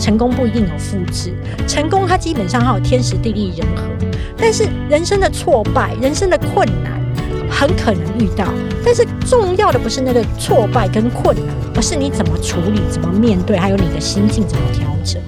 成功不一定有复制，成功它基本上还有天时地利人和，但是人生的挫败、人生的困难很可能遇到，但是重要的不是那个挫败跟困难，而是你怎么处理、怎么面对，还有你的心境怎么调整。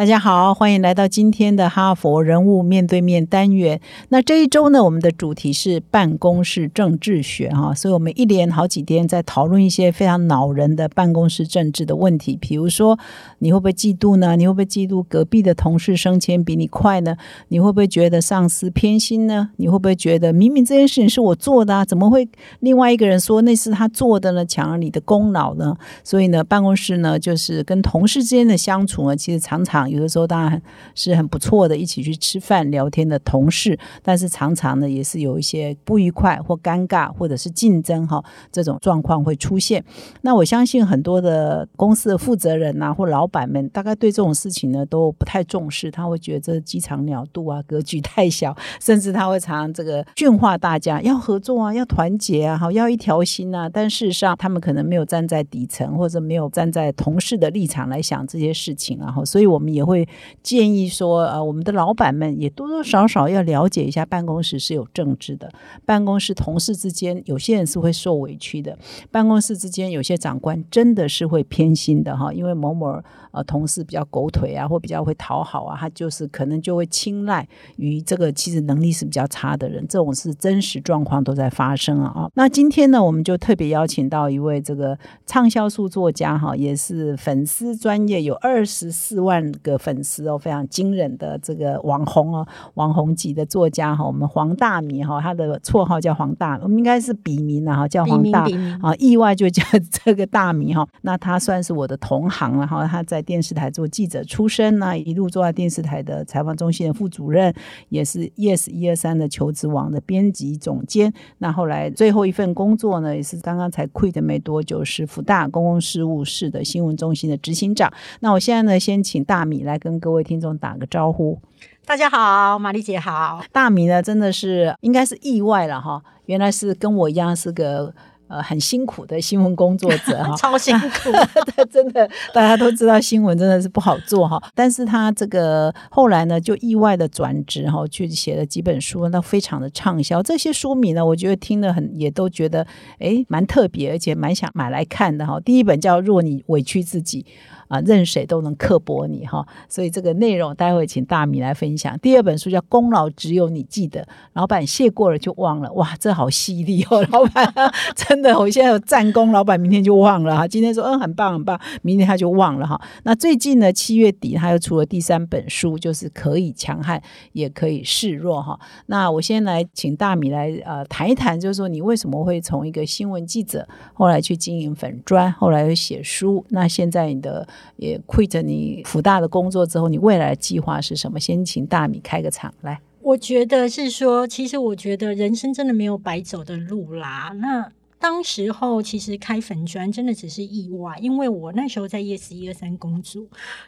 大家好，欢迎来到今天的哈佛人物面对面单元。那这一周呢，我们的主题是办公室政治学哈，所以我们一连好几天在讨论一些非常恼人的办公室政治的问题。比如说，你会不会嫉妒呢？你会不会嫉妒隔壁的同事升迁比你快呢？你会不会觉得上司偏心呢？你会不会觉得明明这件事情是我做的啊，怎么会另外一个人说那是他做的呢？抢了你的功劳呢？所以呢，办公室呢，就是跟同事之间的相处呢，其实常常。有的时候当然是很不错的，一起去吃饭聊天的同事，但是常常呢也是有一些不愉快或尴尬或者是竞争哈这种状况会出现。那我相信很多的公司的负责人呐或老板们，大概对这种事情呢都不太重视，他会觉得这鸡肠鸟肚啊，格局太小，甚至他会常常这个训话大家要合作啊，要团结啊，好要一条心啊。但事实上，他们可能没有站在底层或者没有站在同事的立场来想这些事情，然后所以我们也。也会建议说，呃，我们的老板们也多多少少要了解一下，办公室是有政治的，办公室同事之间有些人是会受委屈的，办公室之间有些长官真的是会偏心的哈，因为某某呃同事比较狗腿啊，或比较会讨好啊，他就是可能就会青睐于这个其实能力是比较差的人，这种是真实状况都在发生啊啊。那今天呢，我们就特别邀请到一位这个畅销书作家哈，也是粉丝专业有二十四万个。的粉丝哦，非常惊人的这个网红哦，网红级的作家哈，我们黄大米哈，他的绰号叫黄大，我们应该是笔名啊，叫黄大啊，意外就叫这个大米哈。那他算是我的同行了哈，他在电视台做记者出身呢，一路做在电视台的采访中心的副主任，也是 Yes 一二三的求职网的编辑总监。那后来最后一份工作呢，也是刚刚才 quit 没多久，是福大公共事务室的新闻中心的执行长。那我现在呢，先请大米。来跟各位听众打个招呼，大家好，玛丽姐好。大米呢，真的是应该是意外了哈，原来是跟我一样是个呃很辛苦的新闻工作者哈，超辛苦，真的大家都知道新闻真的是不好做哈，但是他这个后来呢就意外的转职哈，去写了几本书，那非常的畅销。这些书迷呢，我觉得听了很也都觉得哎蛮特别，而且蛮想买来看的哈。第一本叫《若你委屈自己》。啊，任谁都能刻薄你哈，所以这个内容待会请大米来分享。第二本书叫《功劳只有你记得》，老板谢过了就忘了，哇，这好犀利哦！老板真的，我现在有战功，老板明天就忘了哈。今天说嗯很棒很棒，明天他就忘了哈。那最近呢，七月底他又出了第三本书，就是可以强悍也可以示弱哈。那我先来请大米来呃谈一谈，就是说你为什么会从一个新闻记者，后来去经营粉砖，后来又写书，那现在你的。也 quit 你福大的工作之后，你未来的计划是什么？先请大米开个场来。我觉得是说，其实我觉得人生真的没有白走的路啦。那当时候其实开粉砖真的只是意外，因为我那时候在 yes 一二三工作，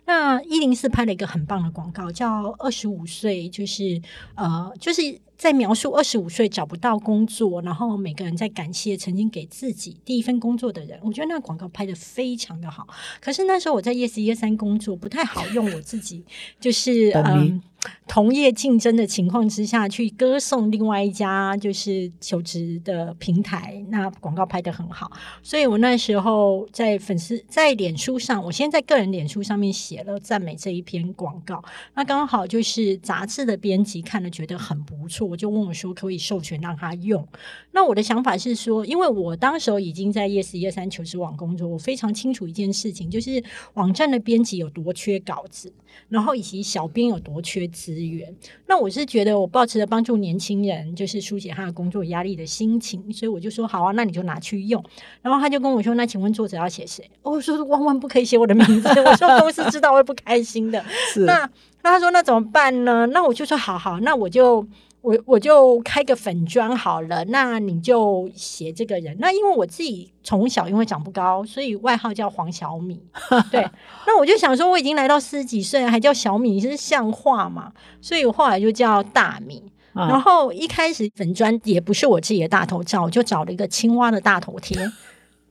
那一零四拍了一个很棒的广告，叫二十五岁，就是呃，就是。在描述二十五岁找不到工作，然后每个人在感谢曾经给自己第一份工作的人。我觉得那个广告拍的非常的好。可是那时候我在 yes 一二三工作，不太好用我自己，就是 嗯。同业竞争的情况之下去歌颂另外一家就是求职的平台，那广告拍的很好，所以我那时候在粉丝在脸书上，我先在个人脸书上面写了赞美这一篇广告，那刚好就是杂志的编辑看了觉得很不错，我就问我说可以授权让他用。那我的想法是说，因为我当时候已经在 yes 一二三求职网工作，我非常清楚一件事情，就是网站的编辑有多缺稿子，然后以及小编有多缺。资源，那我是觉得我抱持着帮助年轻人，就是疏解他的工作压力的心情，所以我就说好啊，那你就拿去用。然后他就跟我说，那请问作者要写谁？我说万万不可以写我的名字，我说公司知道会不开心的。那那他说那怎么办呢？那我就说好好，那我就。我我就开个粉砖好了，那你就写这个人。那因为我自己从小因为长不高，所以外号叫黄小米。对，那我就想说，我已经来到四十几岁，还叫小米，是像话嘛？所以我后来就叫大米。然后一开始粉砖也不是我自己的大头照，我就找了一个青蛙的大头贴。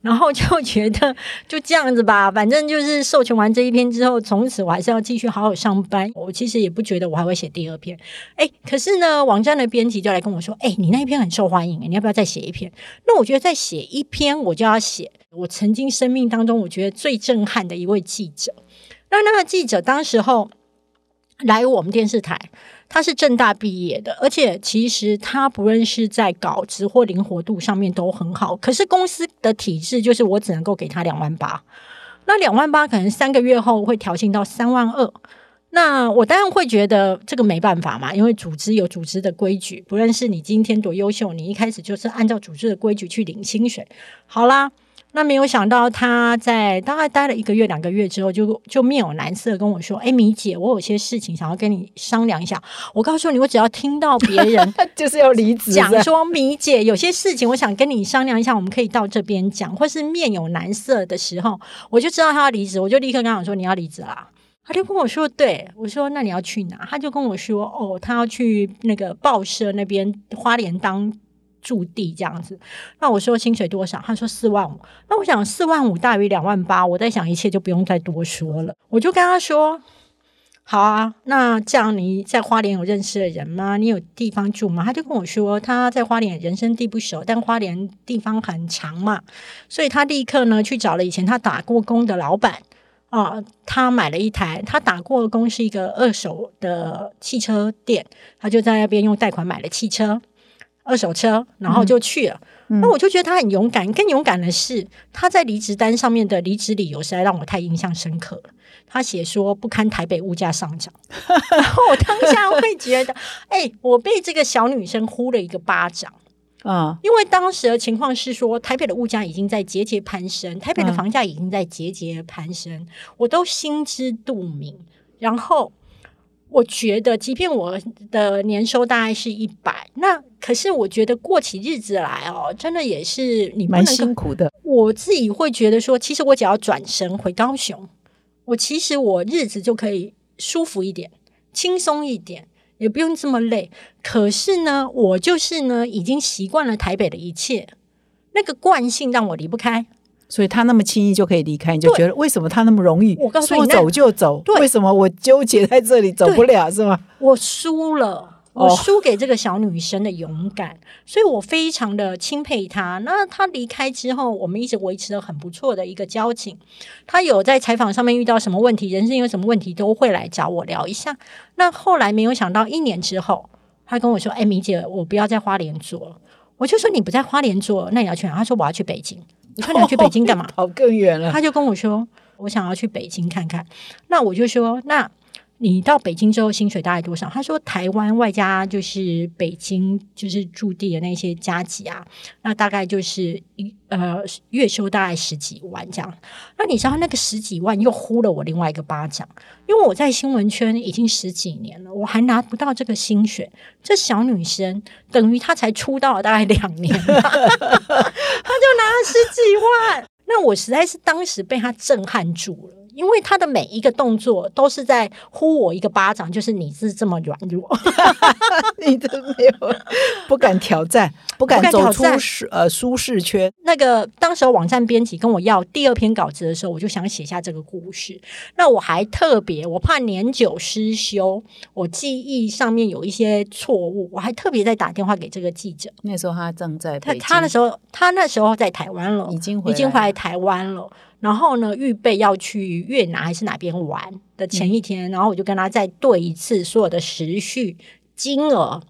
然后就 觉得就这样子吧，反正就是授权完这一篇之后，从此我还是要继续好好上班。我其实也不觉得我还会写第二篇。哎，可是呢，网站的编辑就来跟我说：“哎，你那一篇很受欢迎，你要不要再写一篇？”那我觉得再写一篇，我就要写我曾经生命当中我觉得最震撼的一位记者。那那个记者当时候来我们电视台。他是正大毕业的，而且其实他不论是在稿子或灵活度上面都很好。可是公司的体制就是我只能够给他两万八，那两万八可能三个月后会调薪到三万二。那我当然会觉得这个没办法嘛，因为组织有组织的规矩，不论是你今天多优秀，你一开始就是按照组织的规矩去领薪水。好啦。那没有想到，他在大概待了一个月、两个月之后，就就面有难色跟我说：“哎，米姐，我有些事情想要跟你商量一下。”我告诉你，我只要听到别人 就是要离职，讲说米姐有些事情，我想跟你商量一下，我们可以到这边讲，或是面有难色的时候，我就知道他要离职，我就立刻跟他说：“你要离职啦。”他就跟我说：“对我说，那你要去哪？”他就跟我说：“哦，他要去那个报社那边花莲当。”驻地这样子，那我说薪水多少？他说四万五。那我想四万五大于两万八，我在想一切就不用再多说了。我就跟他说：“好啊，那这样你在花莲有认识的人吗？你有地方住吗？”他就跟我说他在花莲人生地不熟，但花莲地方很长嘛，所以他立刻呢去找了以前他打过工的老板啊，他买了一台，他打过工是一个二手的汽车店，他就在那边用贷款买了汽车。二手车，然后就去了。那我就觉得他很勇敢。更勇敢的是，他在离职单上面的离职理由实在让我太印象深刻了。他写说不堪台北物价上涨，然后我当下会觉得，哎，我被这个小女生呼了一个巴掌啊！因为当时的情况是说，台北的物价已经在节节攀升，台北的房价已经在节节攀升，我都心知肚明。然后。我觉得，即便我的年收大概是一百，那可是我觉得过起日子来哦，真的也是你蛮辛苦的。我自己会觉得说，其实我只要转身回高雄，我其实我日子就可以舒服一点、轻松一点，也不用这么累。可是呢，我就是呢，已经习惯了台北的一切，那个惯性让我离不开。所以他那么轻易就可以离开，你就觉得为什么他那么容易说走就走？为什么我纠结在这里走不了是吗？我输了，我输给这个小女生的勇敢，所以我非常的钦佩她。那她离开之后，我们一直维持了很不错的一个交情。她有在采访上面遇到什么问题，人生有什么问题，都会来找我聊一下。那后来没有想到，一年之后，她跟我说：“哎，米姐，我不要在花莲做了。”我就说：“你不在花莲做，那你要去哪？”她说：“我要去北京。”你说你去北京干嘛？跑更远了。他就跟我说，我想要去北京看看。那我就说，那。你到北京之后薪水大概多少？他说台湾外加就是北京就是驻地的那些加急啊，那大概就是一呃月收大概十几万这样。那你知道那个十几万又呼了我另外一个巴掌，因为我在新闻圈已经十几年了，我还拿不到这个薪水。这小女生等于她才出道大概两年，她就拿了十几万。那我实在是当时被她震撼住了。因为他的每一个动作都是在呼我一个巴掌，就是你是这么软弱，你都没有不敢挑战，不敢走出舒呃舒适圈。那个当时网站编辑跟我要第二篇稿子的时候，我就想写下这个故事。那我还特别，我怕年久失修，我记忆上面有一些错误，我还特别在打电话给这个记者。那时候他正在他他那时候他那时候在台湾了，已经已经回来台湾了。然后呢，预备要去越南还是哪边玩的前一天，然后我就跟他再对一次所有的时序金额，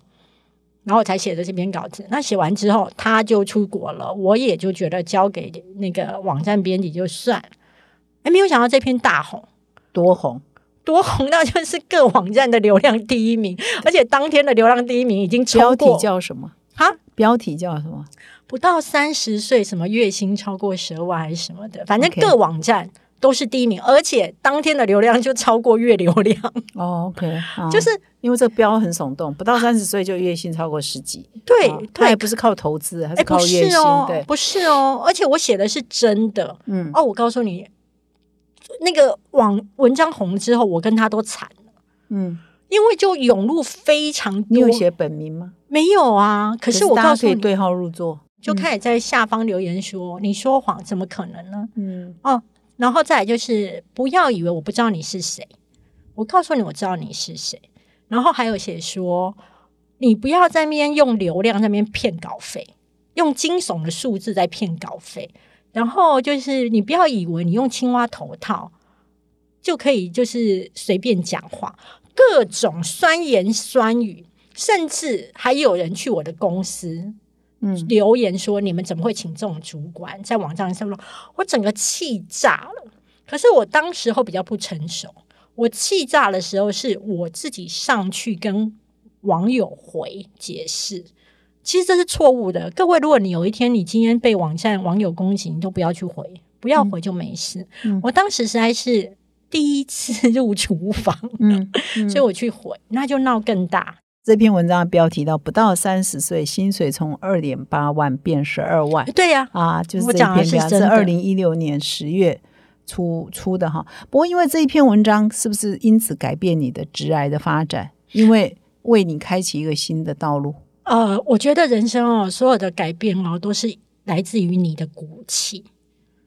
然后我才写的这篇稿子。那写完之后，他就出国了，我也就觉得交给那个网站编辑就算了。哎，没有想到这篇大红，多红，多红到就是各网站的流量第一名，而且当天的流量第一名已经超过叫什么？哈，标题叫什么？不到三十岁，什么月薪超过十万还是什么的，反正各网站都是第一名，而且当天的流量就超过月流量。哦，OK，就是因为这个标很耸动，不到三十岁就月薪超过十几。对，他也不是靠投资，还是靠月薪。对，不是哦，而且我写的是真的。嗯，哦，我告诉你，那个网文章红之后，我跟他都惨了。嗯。因为就涌入非常多，你有写本名吗？没有啊。可是我告诉你，对号入座。就开始在下方留言说：“你说谎，怎么可能呢？”嗯哦，然后再来就是不要以为我不知道你是谁，我告诉你我知道你是谁。然后还有写说，你不要在那边用流量在那边骗稿费，用惊悚的数字在骗稿费。然后就是你不要以为你用青蛙头套就可以就是随便讲话，各种酸言酸语，甚至还有人去我的公司。嗯留言说你们怎么会请这种主管在网站上说，我整个气炸了。可是我当时候比较不成熟，我气炸的时候是我自己上去跟网友回解释，其实这是错误的。各位，如果你有一天你今天被网站网友攻击，你都不要去回，不要回就没事。嗯我当时实在是第一次入厨房，嗯，所以我去回，那就闹更大。这篇文章的标题到不到三十岁，薪水从二点八万变十二万对呀、啊，就是这一篇标，是真的是二零一六年十月出出的哈。不过因为这一篇文章，是不是因此改变你的职癌的发展？因为为你开启一个新的道路。呃，我觉得人生哦，所有的改变哦，都是来自于你的骨气，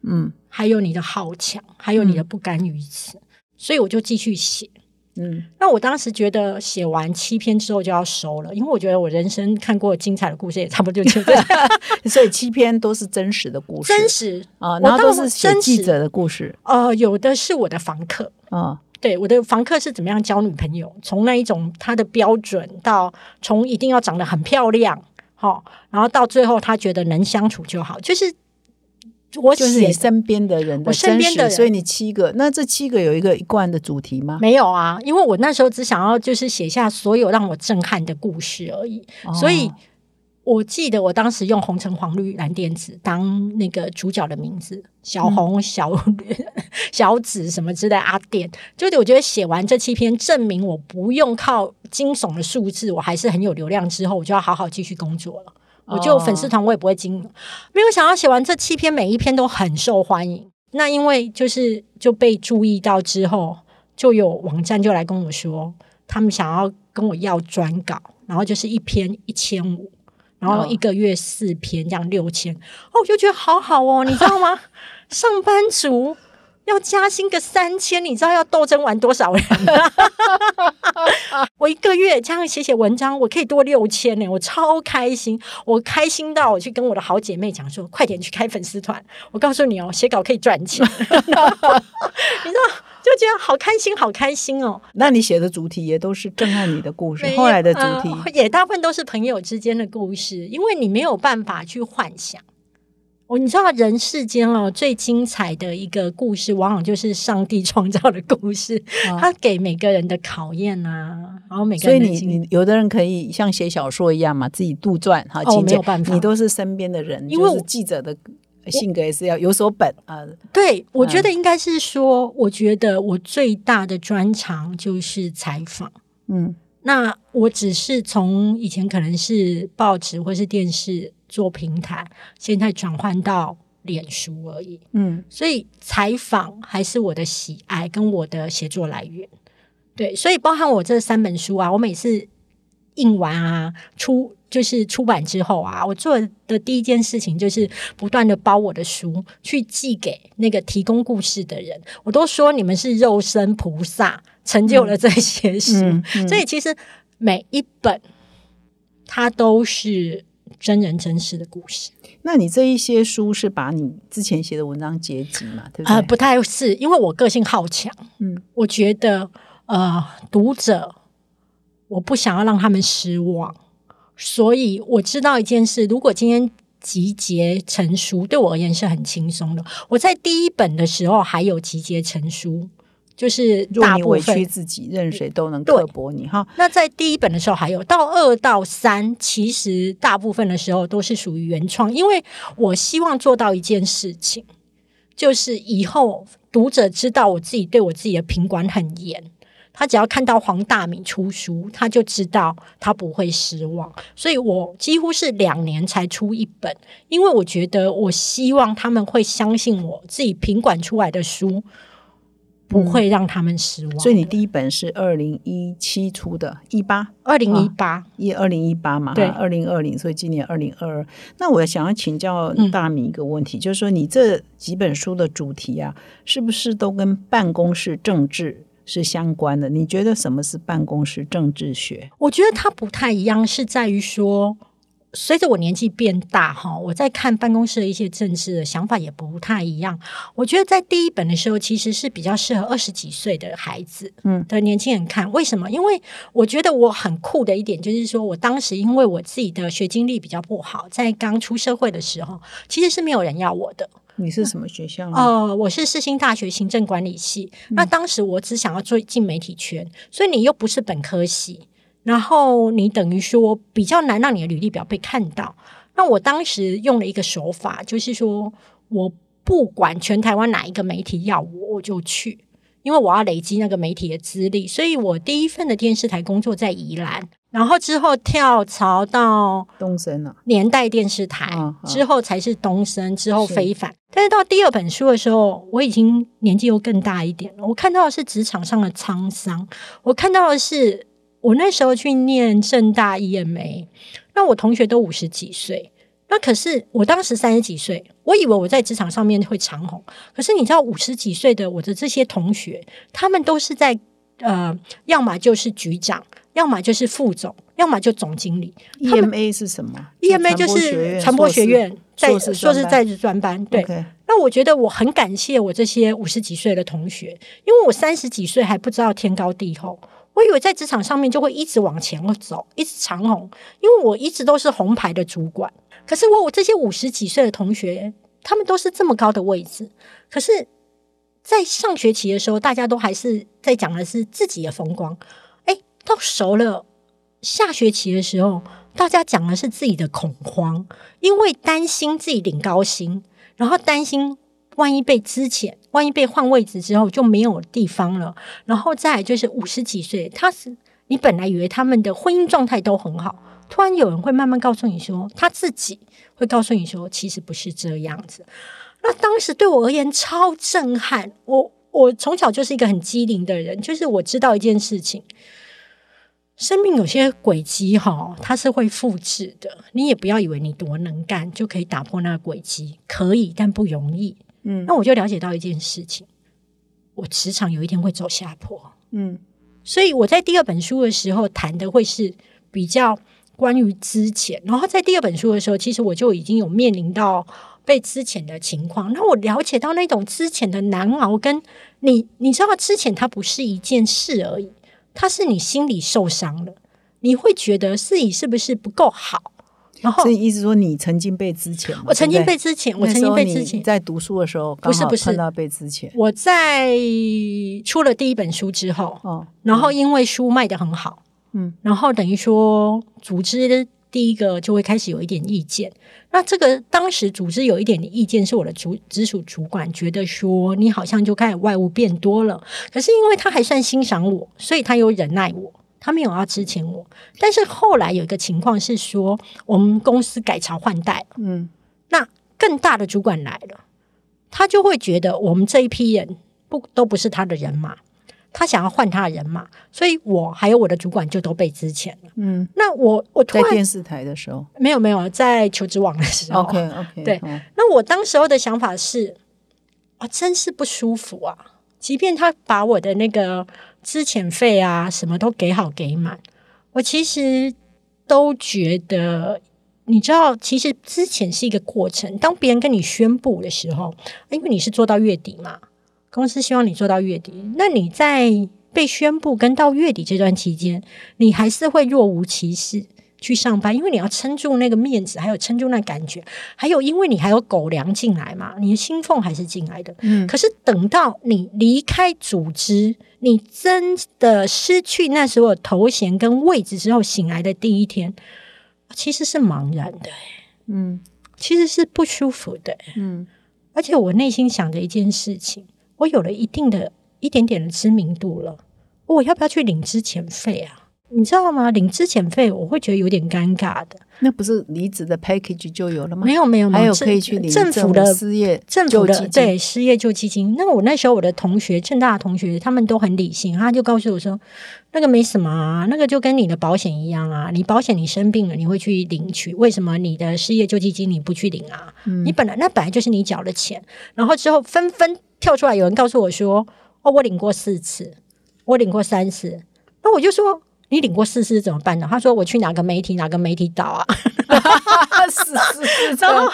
嗯还有你的好强，还有你的不甘于此。所以我就继续写。嗯那我当时觉得写完七篇之后就要收了，因为我觉得我人生看过精彩的故事也差不多就这样，所以七篇都是真实的故事，真实。啊，我然后都是写真实记者的故事呃，有的是我的房客，啊。对我的房客是怎么样交女朋友，从那一种他的标准到从一定要长得很漂亮，好、然后到最后他觉得能相处就好，就是我就是写你身边的人的我身，边的人所以你七个，那这七个有一个一贯的主题吗？没有啊，因为我那时候只想要就是写下所有让我震撼的故事而已，所以哦我记得我当时用红橙黄绿蓝靛紫当那个主角的名字，小红、小绿小紫什么之类，阿电。就是我觉得写完这七篇，证明我不用靠惊悚的数字，我还是很有流量。之后我就要好好继续工作了。我就粉丝团我也不会经营，没有想到写完这七篇，每一篇都很受欢迎。那因为就是就被注意到之后，就有网站就来跟我说，他们想要跟我要专稿，然后就是一篇一千五，然后一个月四篇，这样六千。哦，我就觉得好好哦，你知道吗？上班族要加薪个三千，你知道要斗争完多少人？我一个月这样写写文章，我可以多六千呢，我超开心，我开心到我去跟我的好姐妹讲说，快点去开粉丝团。我告诉你哦，写稿可以赚钱，你知道，就觉得好开心，好开心哦。那你写的主题也都是震撼你的故事没，后来的主呃题，也大部分都是朋友之间的故事，因为你没有办法去幻想。哦，你知道人世间哦最精彩的一个故事，往往就是上帝创造的故事，啊他给每个人的考验啊，然后每个人所以你你有的人可以像写小说一样嘛，自己杜撰哈，哦情节没有办法你都是身边的人，因为就是记者的性格也是要有所本啊。对，我嗯觉得应该是说，我觉得我最大的专长就是采访。嗯那我只是从以前可能是报纸或是电视做平台，现在转换到脸书而已。嗯所以采访还是我的喜爱跟我的写作来源。对，所以包含我这三本书啊，我每次印完啊，出就是出版之后啊，我做的第一件事情就是不断的包我的书去寄给那个提供故事的人。我都说你们是肉身菩萨，成就了这些书。嗯嗯所以其实每一本它都是真人真事的故事。那你这一些书是把你之前写的文章结集嘛，对不呃，对？不太是，因为我个性好强，嗯，我觉得呃，读者我不想要让他们失望，所以我知道一件事，如果今天集结成书，对我而言是很轻松的。我在第一本的时候还有集结成书，就是大部分屈自己，任谁都能对刻薄你哈。那在第一本的时候还有，到二到三，其实大部分的时候都是属于原创，因为我希望做到一件事情，就是以后读者知道我自己对我自己的品管很严，他只要看到黄大米出书，他就知道他不会失望。所以我几乎是两年才出一本，因为我觉得我希望他们会相信我自己品管出来的书。不会让他们失望。所以你第一本是二零一七出的，一八二零一八一二零一八嘛，对二零二零，所以今年二零二二。那我想要请教嗯大米一个问题，就是说你这几本书的主题啊，是不是都跟办公室政治是相关的？你觉得什么是办公室政治学？我觉得它不太一样，是在于说，随着我年纪变大哈，我在看办公室的一些政治的想法也不太一样。我觉得在第一本的时候，其实是比较适合二十几岁的孩子，嗯的年轻人看。为什么？因为我觉得我很酷的一点就是说，我当时因为我自己的学经历比较不好，在刚出社会的时候，其实是没有人要我的。你是什么学校哦？呃，我是世新大学行政管理系。那当时我只想要做进媒体圈，所以你又不是本科系，然后你等于说比较难让你的履历表被看到。那我当时用了一个手法，就是说我不管全台湾哪一个媒体要我，我就去，因为我要累积那个媒体的资历。所以我第一份的电视台工作在宜兰，然后之后跳槽到东森了，年代电视台、之后才是东森，之后是非凡。但是到第二本书的时候，我已经年纪又更大一点了。我看到的是职场上的沧桑，我看到的是我那时候去念正大 EMA，那我同学都五十几岁。那可是我当时三十几岁，我以为我在职场上面会长红。可是你知道，五十几岁的我的这些同学，他们都是在呃，要么就是局长，要么就是副总，要么就总经理。EMA 是什么 EMA E 就是传播学院在硕士在职专班，对。那我觉得我很感谢我这些五十几岁的同学，因为我三十几岁还不知道天高地厚，我以为在职场上面就会一直往前走，一直长红，因为我一直都是红牌的主管。可是我我这些五十几岁的同学，他们都是这么高的位置，可是，在上学期的时候，大家都还是在讲的是自己的风光，哎，到熟了下学期的时候，大家讲的是自己的恐慌，因为担心自己领高薪，然后担心万一被资遣，万一被换位置之后就没有地方了，然后再就是五十几岁，他是你本来以为他们的婚姻状态都很好，突然有人会慢慢告诉你说，他自己会告诉你说，其实不是这样子。那当时对我而言超震撼，我我从小就是一个很机灵的人，就是我知道一件事情。生命有些轨迹哈，它是会复制的。你也不要以为你多能干就可以打破那个轨迹，可以，但不容易。嗯。那我就了解到一件事情，我职场有一天会走下坡。嗯。所以我在第二本书的时候谈的会是比较关于之前，然后在第二本书的时候，其实我就已经有面临到被之前的情况，那我了解到那种之前的难熬，跟你你知道之前它不是一件事而已，它是你心里受伤了，你会觉得自己是不是不够好，所以意思说你曾经被之前，我曾经被之前，我曾经被之前。在读书的时候，不是不是碰到被之前我在出了第一本书之后，哦，然后因为书卖的很好，嗯，然后等于说组织第一个就会开始有一点意见。那这个当时组织有一点意见，是我的主直属主管觉得说你好像就开始外务变多了，可是因为他还算欣赏我，所以他有忍耐我。他没有要支遣我，但是后来有一个情况是说，我们公司改朝换代，嗯。那更大的主管来了，他就会觉得我们这一批人不都不是他的人马，他想要换他的人马，所以我还有我的主管就都被支遣了。嗯，那我我突然在电视台的时候。没有没有在求职网的时候，OK OK，对。那我当时候的想法是，啊，真是不舒服啊！即便他把我的那个资遣费啊什么都给好给满，我其实都觉得，你知道，其实资遣是一个过程。当别人跟你宣布的时候，因为你是做到月底嘛，公司希望你做到月底，那你在被宣布跟到月底这段期间，你还是会若无其事。去上班，因为你要撑住那个面子，还有撑住那感觉，还有因为你还有狗粮进来嘛，你的薪俸还是进来的。嗯可是等到你离开组织，你真的失去那时候头衔跟位置之后，醒来的第一天，其实是茫然的、嗯。其实是不舒服的、嗯。而且我内心想着一件事情，我有了一定的一点点的知名度了，我要不要去领之前费啊？你知道吗？领资遣费我会觉得有点尴尬的。那不是离职的 package 就有了吗？没有没有，还有可以去领政府的失业政府的对失业救济金。那我那时候我的同学，正大的同学，他们都很理性，他就告诉我说，那个没什么啊，那个就跟你的保险一样啊，你保险你生病了你会去领取，为什么你的失业救济金你不去领啊？你本来那本来就是你缴的钱，然后之后纷纷跳出来，有人告诉我说，哦，我领过四次，我领过三次，那我就说。你领过四次怎么办呢？他说我去哪个媒体哪个媒体导啊？是 是是，然后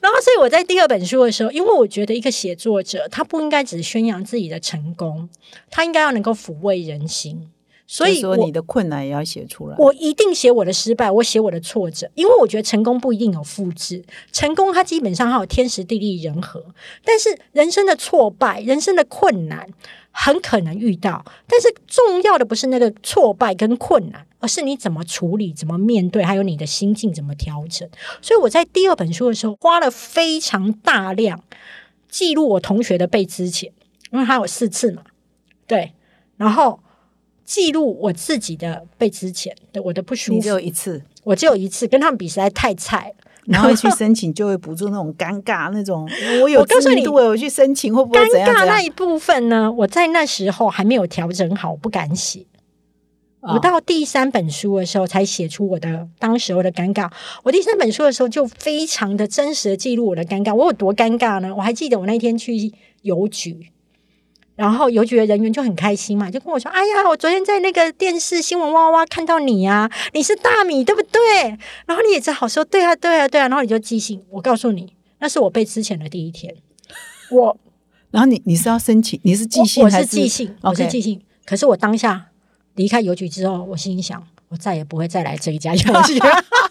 然后所以我在第二本书的时候，因为我觉得一个写作者他不应该只宣扬自己的成功，他应该要能够抚慰人心。所以说你的困难也要写出来。我一定写我的失败，我写我的挫折，因为我觉得成功不一定有复制，成功它基本上还有天时地利人和，但是人生的挫败、人生的困难。很可能遇到，但是重要的不是那个挫败跟困难，而是你怎么处理、怎么面对，还有你的心境怎么调整。所以我在第二本书的时候，花了非常大量记录我同学的被之前，因为他有四次嘛，对，然后记录我自己的被之前的我的不舒服，只有一次，我只有一次，跟他们比实在太菜了。然后去 申请就会补助那种尴尬那种，我有知名度，我去申请会不会尴尬那一部分呢？我在那时候还没有调整好，不敢写。我到第三本书的时候才写出我的当时候的尴尬。我第三本书的时候就非常的真实的记录我的尴尬。我有多尴尬呢？我还记得我那天去邮局。然后邮局的人员就很开心嘛，就跟我说：“哎呀，我昨天在那个电视新闻哇哇看到你呀，你是大米对不对？然后你也只好说对啊，对啊，对啊。然后你就寄信，我告诉你，那是我被之前的第一天。我，然后你你是要申请，你是寄信还是寄信？我是寄信。可是我当下离开邮局之后，我心里想，我再也不会再来这一家邮局。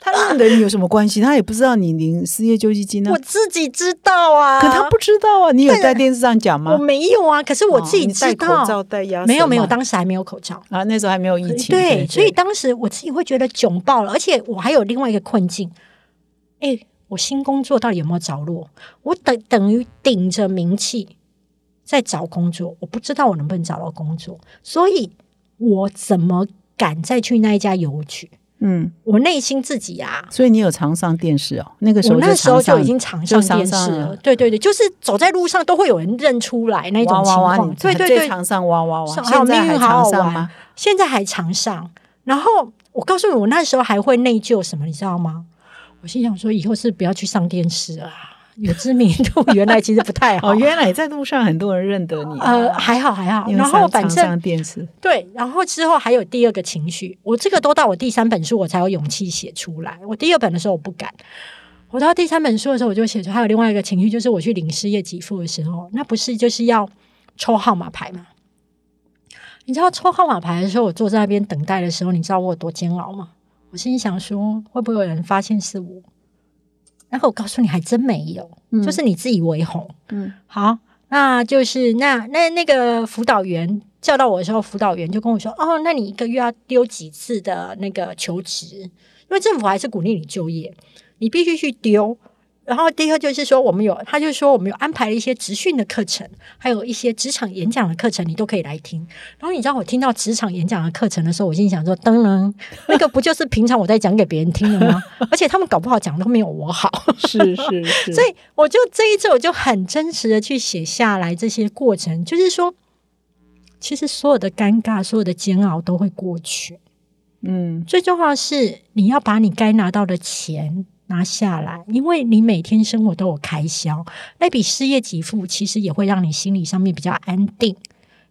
他认得你有什么关系？他也不知道你领失业救济金呢。我自己知道啊，可他不知道啊。你有在电视上讲吗？我没有啊，可是我自己知道。戴口罩、戴牙没有没有，当时还没有口罩啊，那时候还没有疫情。对，所以当时我自己会觉得窘爆了，而且我还有另外一个困境。哎，我新工作到底有没有着落？我等等于顶着名气在找工作，我不知道我能不能找到工作，所以我怎么敢再去那一家邮局？嗯，我内心自己啊，所以你有常上电视哦。那个时候，那时候就已经常上电视了。对对对，就是走在路上都会有人认出来那种情况。对对对，常上哇哇哇，现在还常上吗？现在还常上。然后我告诉你，我那时候还会内疚什么，你知道吗？我心想说，以后是不要去上电视了。有知名度，原来其实不太好。哦，原来在路上很多人认得你。呃，还好还好。然后反正电视对，然后之后还有第二个情绪，我这个都到我第三本书我才有勇气写出来。我第二本的时候我不敢，我到第三本书的时候我就写出。还有另外一个情绪，就是我去领失业给付的时候，那不是就是要抽号码牌吗？你知道抽号码牌的时候，我坐在那边等待的时候，你知道我有多煎熬吗？我心里想说，会不会有人发现是我？然后我告诉你，还真没有，就是你自以为红。嗯，好，那就是那那那个辅导员叫到我的时候，辅导员就跟我说：“哦，那你一个月要丢几次的那个求职？因为政府还是鼓励你就业，你必须去丢。”然后第二个就是说，我们有，他就说我们有安排了一些职训的课程，还有一些职场演讲的课程，你都可以来听。然后你知道我听到职场演讲的课程的时候，我心想说：当然，那个不就是平常我在讲给别人听的吗？而且他们搞不好讲都没有我好。是是是。所以我就这一次，我就很真实的去写下来这些过程，就是说，其实所有的尴尬、所有的煎熬都会过去。嗯，最重要的是你要把你该拿到的钱。拿下来，因为你每天生活都有开销，那笔失业给付其实也会让你心理上面比较安定。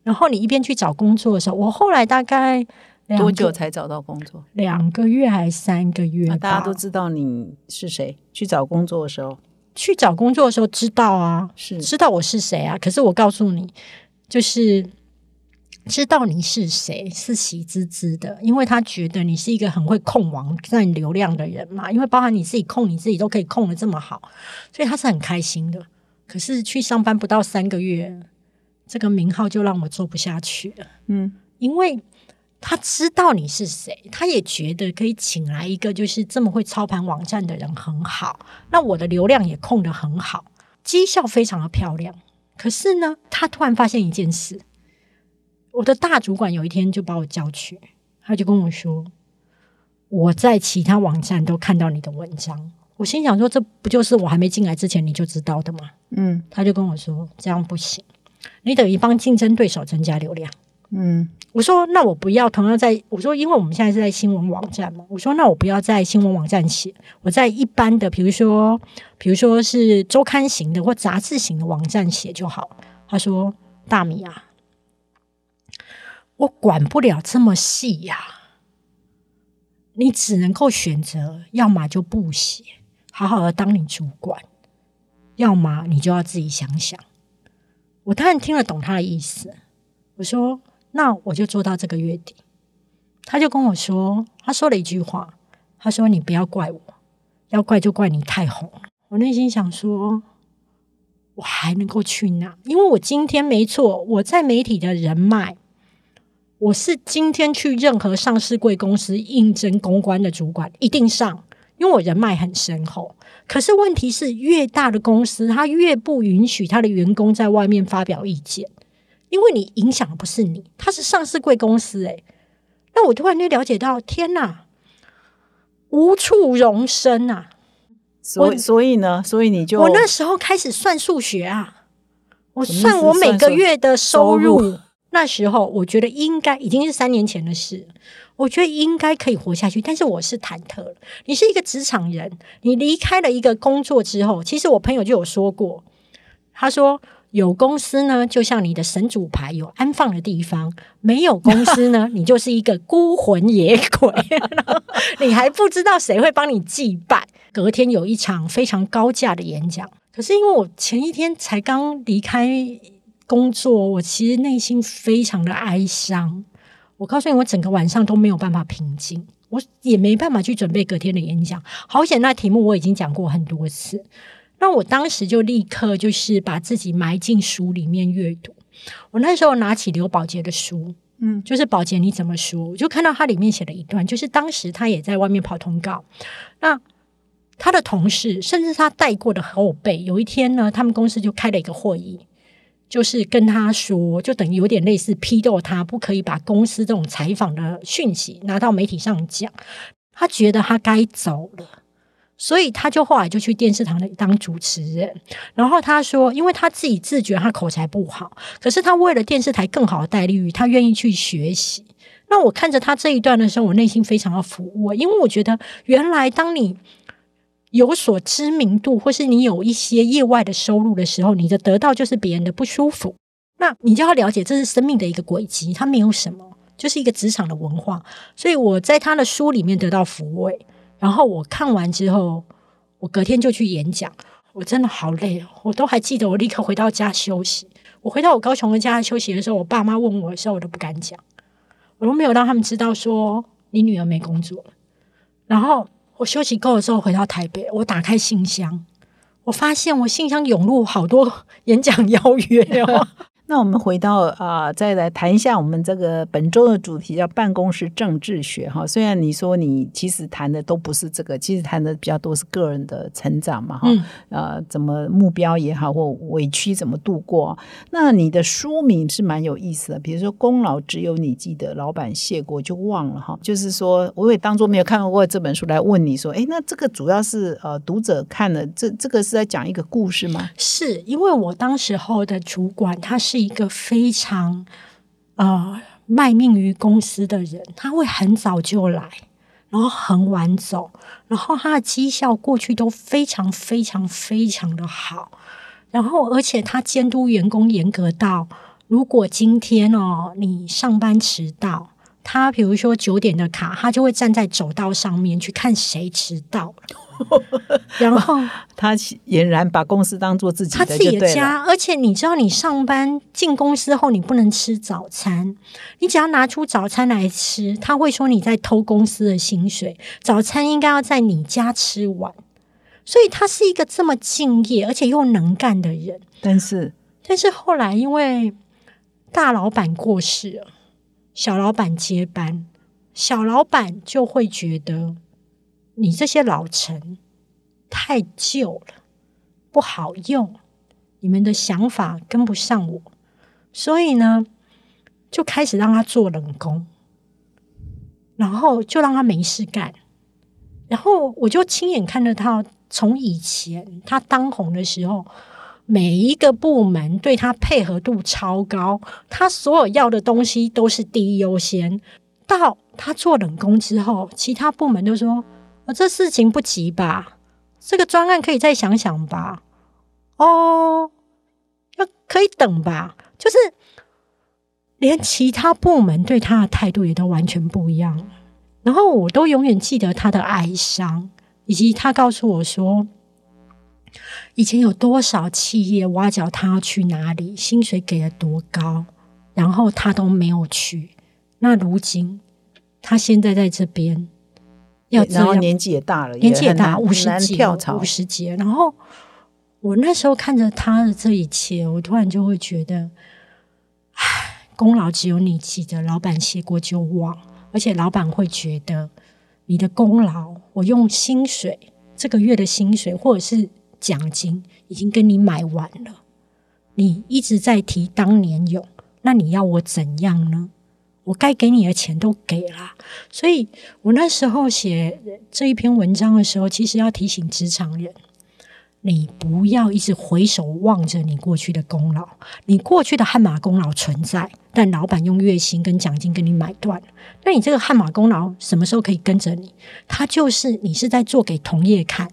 然后你一边去找工作的时候，我后来大概多久才找到工作？两个月还是三个月？大家都知道你是谁。去找工作的时候，去找工作的时候知道啊，是知道我是谁啊。可是我告诉你，就是。知道你是谁是喜滋滋的，因为他觉得你是一个很会控网站流量的人嘛。因为包含你自己控你自己都可以控的这么好，所以他是很开心的。可是去上班不到三个月，这个名号就让我做不下去了。嗯，因为他知道你是谁，他也觉得可以请来一个就是这么会操盘网站的人很好。那我的流量也控得很好，绩效非常的漂亮。可是呢，他突然发现一件事。我的大主管有一天就把我叫去，他就跟我说：“我在其他网站都看到你的文章。”我心想说：“这不就是我还没进来之前你就知道的吗？”嗯他就跟我说：“这样不行，你等于帮竞争对手增加流量。”嗯我说：“那我不要同样在，我说因为我们现在是在新闻网站嘛，我说那我不要在新闻网站写，我在一般的，比如说，比如说是周刊型的或杂志型的网站写就好。”他说：“大米啊，我管不了这么细呀、你只能够选择，要么就不写，好好的当你主管，要么你就要自己想想。”我当然听得懂他的意思，我说。那我就做到这个月底。他就跟我说，他说了一句话，他说：“你不要怪我，要怪就怪你太红。”我内心想说，我还能够去哪？因为我今天没错，我在媒体的人脉，我是今天去任何上市贵公司应征公关的主管，一定上，因为我人脉很深厚。可是问题是，越大的公司，他越不允许他的员工在外面发表意见。因为你影响的不是你，他是上市贵公司诶、那我突然就了解到，天哪，无处容身啊！所以所以呢，所以你就我那时候开始算数学啊，我算我每个月的收入。那时候我觉得应该已经是三年前的事，我觉得应该可以活下去，但是我是忐忑。你是一个职场人，你离开了一个工作之后，其实我朋友就有说过，他说。有公司呢，就像你的神主牌有安放的地方；没有公司呢，你就是一个孤魂野鬼，你还不知道谁会帮你祭拜。隔天有一场非常高价的演讲，可是因为我前一天才刚离开工作，我其实内心非常的哀伤。我告诉你，我整个晚上都没有办法平静，我也没办法去准备隔天的演讲。好险，那题目我已经讲过很多次。那我当时就立刻就是把自己埋进书里面阅读。我那时候拿起刘宝杰的书，嗯就是《宝杰你怎么说》，我就看到他里面写了一段，就是当时他也在外面跑通告，那他的同事甚至他带过的后辈，有一天呢，他们公司就开了一个会议，就是跟他说，就等于有点类似批斗他，不可以把公司这种采访的讯息拿到媒体上讲，他觉得他该走了。所以他就后来就去电视台里当主持人，然后他说，因为他自己自觉他口才不好，可是他为了电视台更好的待遇，他愿意去学习。那我看着他这一段的时候，我内心非常的抚慰，因为我觉得原来当你有所知名度，或是你有一些业外的收入的时候，你的得到就是别人的不舒服。那你就要了解，这是生命的一个轨迹，它没有什么，就是一个职场的文化。所以我在他的书里面得到抚慰。然后我看完之后，我隔天就去演讲，我真的好累哦，我都还记得，我立刻回到家休息。我回到我高雄的家休息的时候，我爸妈问我的时候，我都不敢讲，我都没有让他们知道说你女儿没工作了。然后我休息够了之后回到台北，我打开信箱，我发现我信箱涌入好多 演讲邀约哦。那我们回到啊、再来谈一下我们这个本周的主题叫办公室政治学哈。虽然你说你其实谈的都不是这个，其实谈的比较多是个人的成长嘛哈。嗯呃，怎么目标也好，或委屈怎么度过。那你的书名是蛮有意思的，比如说“功劳只有你记得，老板谢过就忘了”哈。就是说，我也当做没有看过这本书来问你说，哎，那这个主要是呃读者看了，这这个是在讲一个故事吗？是因为我当时候的主管，他是是一个非常呃卖命于公司的人，他会很早就来，然后很晚走，然后他的绩效过去都非常非常非常的好，然后而且他监督员工严格到，如果今天哦你上班迟到。他比如说九点的卡，他就会站在走道上面去看谁迟到了，然后 他俨然把公司当做自己他自己的就对了。的家，而且你知道，你上班进公司后，你不能吃早餐，你只要拿出早餐来吃，他会说你在偷公司的薪水。早餐应该要在你家吃完，所以他是一个这么敬业而且又能干的人。但是但是后来因为大老板过世了，小老板接班，小老板就会觉得你这些老臣太旧了，不好用，你们的想法跟不上我，所以呢，就开始让他做冷宫。然后就让他没事干。然后我就亲眼看着他从以前他当红的时候，每一个部门对他配合度超高，他所有要的东西都是第一优先。到他做冷宫之后，其他部门都说：“我，这事情不急吧？这个专案可以再想想吧？哦，要可以等吧？就是连其他部门对他的态度也都完全不一样。然后我都永远记得他的哀伤，以及他告诉我说，以前有多少企业挖角他要去哪里，薪水给了多高，然后他都没有去。”那如今，他现在在这边，要然后年纪也大了，年纪也大，五十几，五十几。然后我那时候看着他的这一切，我突然就会觉得，唉，功劳只有你记得，老板谢过就忘，而且老板会觉得你的功劳，我用薪水这个月的薪水或者是奖金已经跟你买完了，你一直在提当年勇，那你要我怎样呢？我该给你的钱都给了，所以我那时候写这一篇文章的时候，其实要提醒职场人，你不要一直回首望着你过去的功劳，你过去的汗马功劳存在，但老板用月薪跟奖金跟你买断，那你这个汗马功劳什么时候可以跟着你？他就是你是在做给同业看，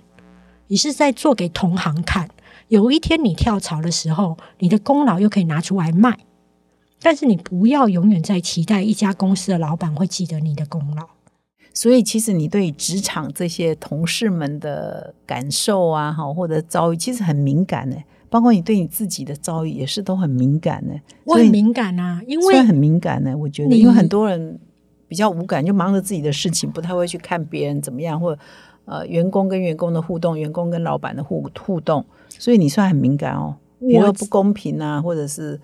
你是在做给同行看，有一天你跳槽的时候，你的功劳又可以拿出来卖。但是你不要永远在期待一家公司的老板会记得你的功劳。所以，其实你对职场这些同事们的感受啊，哈，或者遭遇，其实很敏感呢。包括你对你自己的遭遇，也是都很敏感呢。我很敏感啊，因为很敏感呢。我觉得，因为很多人比较无感，就忙着自己的事情，不太会去看别人怎么样，或者呃，员工跟员工的互动，员工跟老板的互互动。所以你算很敏感哦，比如说不公平啊，或者是。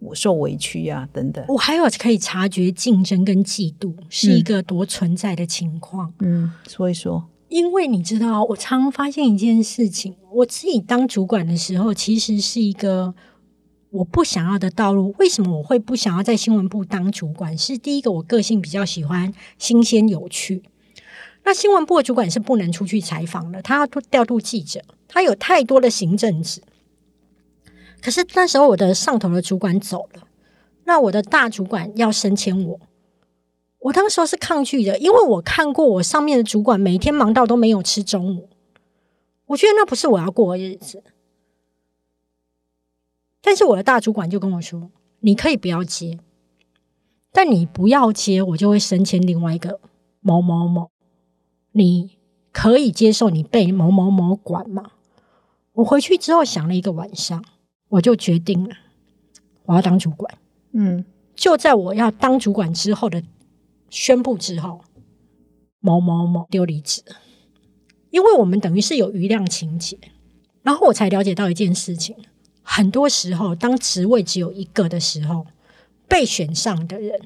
我受委屈呀，等等。我还有可以察觉竞争跟嫉妒是一个多存在的情况。嗯，说一说。因为你知道，我常发现一件事情：我自己当主管的时候，其实是一个我不想要的道路。为什么我会不想要在新闻部当主管？是第一个，我个性比较喜欢新鲜有趣。那新闻部的主管是不能出去采访的，他要调度记者，他有太多的行政职。可是那时候我的上头的主管走了，那我的大主管要升迁我，我当时候是抗拒的，因为我看过我上面的主管每天忙到都没有吃中午，我觉得那不是我要过的日子。但是我的大主管就跟我说：“你可以不要接，但你不要接，我就会升迁另外一个某某某。你可以接受你被某某某管吗？”我回去之后想了一个晚上。我就决定了，我要当主管。嗯，就在我要当主管之后的宣布之后，某某某丢离职，因为我们等于是有余量情节，然后我才了解到一件事情：很多时候，当职位只有一个的时候，被选上的人，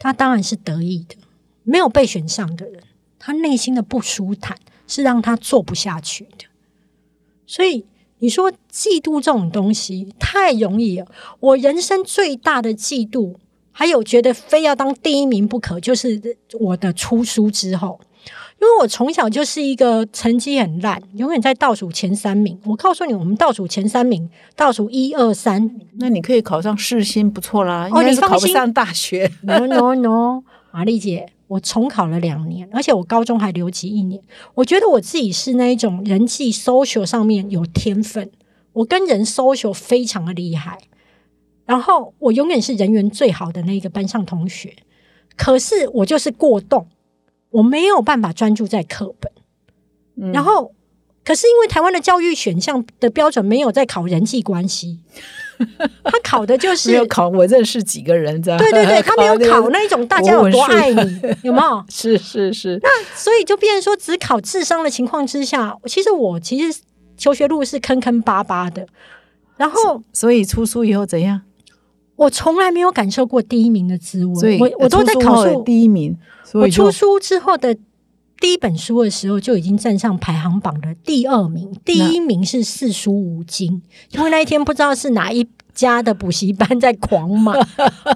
他当然是得意的；没有被选上的人，他内心的不舒坦是让他做不下去的。所以。你说嫉妒这种东西太容易了。我人生最大的嫉妒，还有觉得非要当第一名不可，就是我的出书之后，因为我从小就是一个成绩很烂，永远在倒数前三名。我告诉你，我们倒数前三名，倒数一二三，那你可以考上世新，不错啦。哦，你考不上大学？No No No，玛丽姐。我重考了两年，而且我高中还留级一年。我觉得我自己是那一种人际 social 上面有天分，我跟人 social 非常的厉害。然后我永远是人缘最好的那个班上同学。可是我就是过动，我没有办法专注在课本。然后，可是因为台湾的教育选项的标准没有在考人际关系。他考的就是没有考我认识几个人这样，对对对，他没有考那一种大家有多爱你，有没有？是是是。那所以就变成说，只考智商的情况之下，其实我其实求学路是坑坑巴巴的。然后，所以出书以后怎样？我从来没有感受过第一名的滋味。我我都在考试第一名。我出书之后的第一本书的时候，就已经站上排行榜的第二名。第一名是四书五经，因为那一天不知道是哪一家的补习班在狂骂，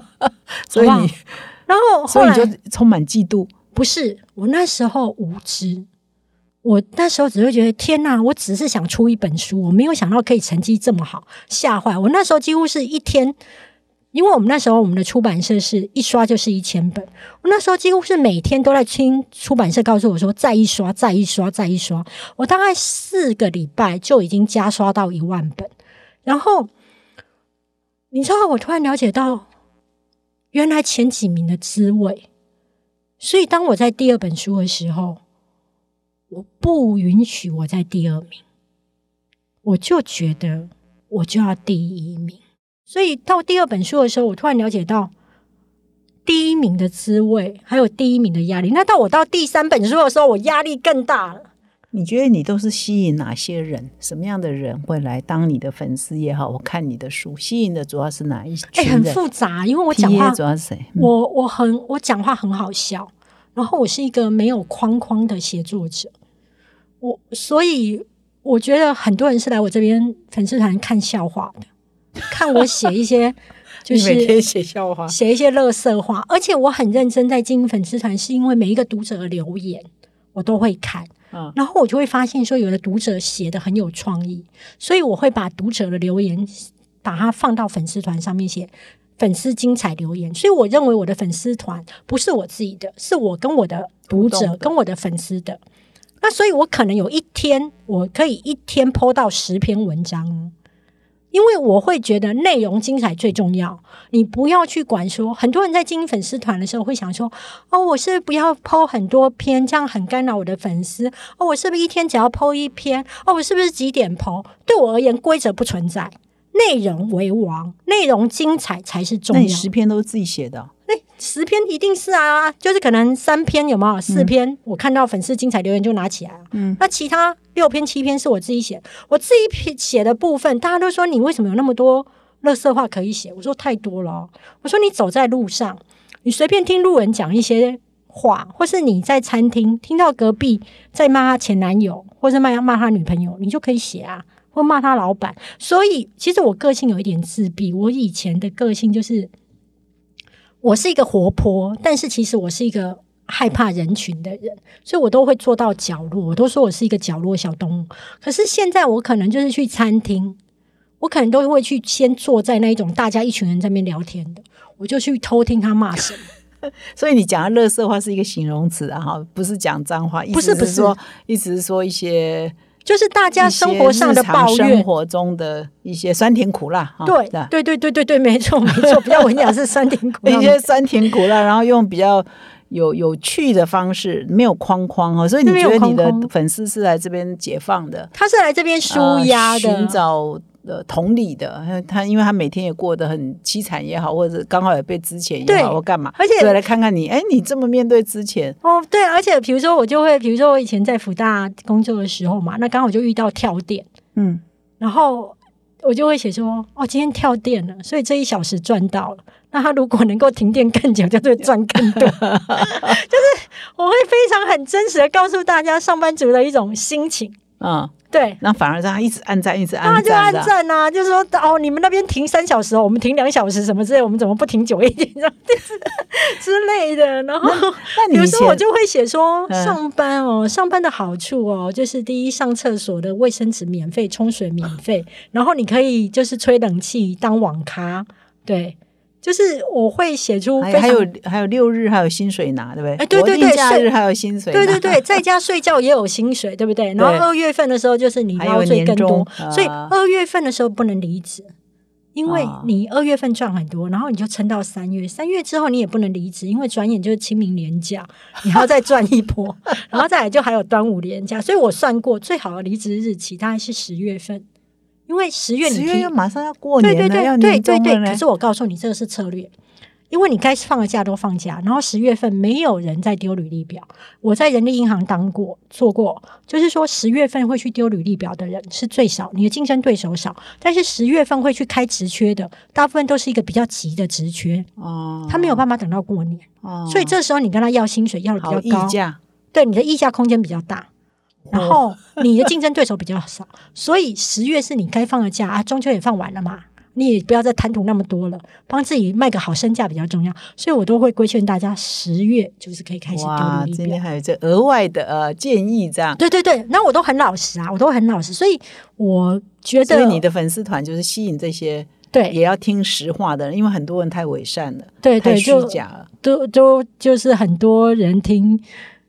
所以你，然后后来就充满嫉妒。不是，我那时候无知，我那时候只会觉得天哪，我只是想出一本书，我没有想到可以成绩这么好，吓坏我。那时候几乎是一天，因为我们那时候我们的出版社是一刷就是一千本，我那时候几乎是每天都在听出版社告诉我说再一刷，再一刷，再一刷。我大概四个礼拜就已经加刷到一万本，然后你知道，我突然了解到原来前几名的滋味。所以，当我在第二本书的时候，我不允许我在第二名，我就觉得我就要第一名。所以到第二本书的时候，我突然了解到第一名的滋味，还有第一名的压力。那到我到第三本书的时候，我压力更大了。你觉得你都是吸引哪些人？什么样的人会来当你的粉丝也好？我看你的书，吸引的主要是哪一群哎、很复杂，因为我讲话，主要是谁？嗯我我很我讲话很好笑，然后我是一个没有框框的写作者，我所以我觉得很多人是来我这边粉丝团看笑话的，看我写一些 就是每天是写笑话，写一些乐色话，而且我很认真在经营粉丝团，是因为每一个读者的留言我都会看。嗯然后我就会发现说，有的读者写的很有创意，所以我会把读者的留言把它放到粉丝团上面写粉丝精彩留言。所以我认为我的粉丝团不是我自己的，是我跟我的读者跟我的粉丝的。那所以，我可能有一天我可以一天 PO 到十篇文章哦，因为我会觉得内容精彩最重要。你不要去管说，很多人在经营粉丝团的时候会想说，哦，我是不是不要抛很多篇，这样很干扰我的粉丝。哦，我是不是一天只要抛一篇？哦，我是不是几点抛对我而言，规则不存在，内容为王，内容精彩才是重那你要。十篇都是自己写的、十篇一定是啊，就是可能三篇有没有？四篇、我看到粉丝精彩留言就拿起来了。嗯，那其他六篇七篇是我自己写，我自己写的部分，大家都说你为什么有那么多乐色话可以写？我说太多了哦。我说你走在路上，你随便听路人讲一些话，或是你在餐厅听到隔壁在骂他前男友，或是骂骂他女朋友，你就可以写啊。或骂他老板，所以其实我个性有一点自闭。我以前的个性就是，我是一个活泼，但是其实我是一个害怕人群的人，所以我都会坐到角落。我都说我是一个角落小动物。可是现在我可能就是去餐厅，我可能都会去先坐在那一种大家一群人在那边聊天的，我就去偷听他骂什么。所以你讲的“乐色话”是一个形容词啊，哈，不是讲脏话，意不是不是思说，意思是说一些就是大家生活上的抱一些日常生怨。活中的一些酸甜苦辣，哈对吧对对对对对，没错没错，比较文雅是酸甜苦辣一。些酸甜苦辣，然后用比较有有趣的方式，没有框框哦。所以你觉得你的粉丝是来这边解放的，他是来这边舒压的，呃寻找呃同理的。他因为他每天也过得很凄惨也好，或者刚好也被之前也对好，或干嘛，而且来看看你，哎，你这么面对之前，哦，对，而且比如说我就会，比如说我以前在福大工作的时候嘛，那刚好就遇到跳电，嗯，然后我就会写说，哦，今天跳电了，所以这一小时赚到了。那他如果能够停电更久，就会赚更多。就是我会非常很真实的告诉大家上班族的一种心情。嗯，对，那反而让他一直按赞，一直按赞，那就按按赞啊，就说哦，你们那边停三小时哦，我们停两小时什么之类，我们怎么不停久一点这样子之类的。然后那有时候我就会写说，嗯上班哦，上班的好处哦，就是第一，上厕所的卫生纸免费，冲水免费，然后你可以就是吹冷气当网咖，对，就是我会写出还还有还有六日还有薪水拿，对不对？哎对对对假日还有薪水拿，对对对，在家睡觉也有薪水，对不对？然后二月份的时候就是你还有捞税更多，啊所以二月份的时候不能离职。因为啊你二月份赚很多，然后你就撑到三月，三月之后你也不能离职，因为转眼就是清明年假，你还要再赚一波，然后再来就还有端午年假，所以我算过最好的离职日期大概是十月份，因为十月你十月提要马上要过年了，要对对对年终了。呢对对可是我告诉你，这个是策略，因为你该放的假都放假，然后十月份没有人在丢履历表。我在人力银行当过做过，就是说十月份会去丢履历表的人是最少，你的竞争对手少，但是十月份会去开职缺的，大部分都是一个比较急的职缺，哦，他没有办法等到过年，哦，所以这时候你跟他要薪水要的比较高溢，价，对你的溢价空间比较大。然后你的竞争对手比较少，所以十月是你该放的假啊，中秋也放完了嘛，你也不要再贪图那么多了，帮自己卖个好身价比较重要。所以我都会规劝大家，十月就是可以开始丢哇，履历今天。还有这额外的呃建议，这样。对对对，那我都很老实啊，我都很老实，所以我觉得所以你的粉丝团就是吸引这些对也要听实话的人，因为很多人太伪善了，对对，太虚假了。都都就是很多人听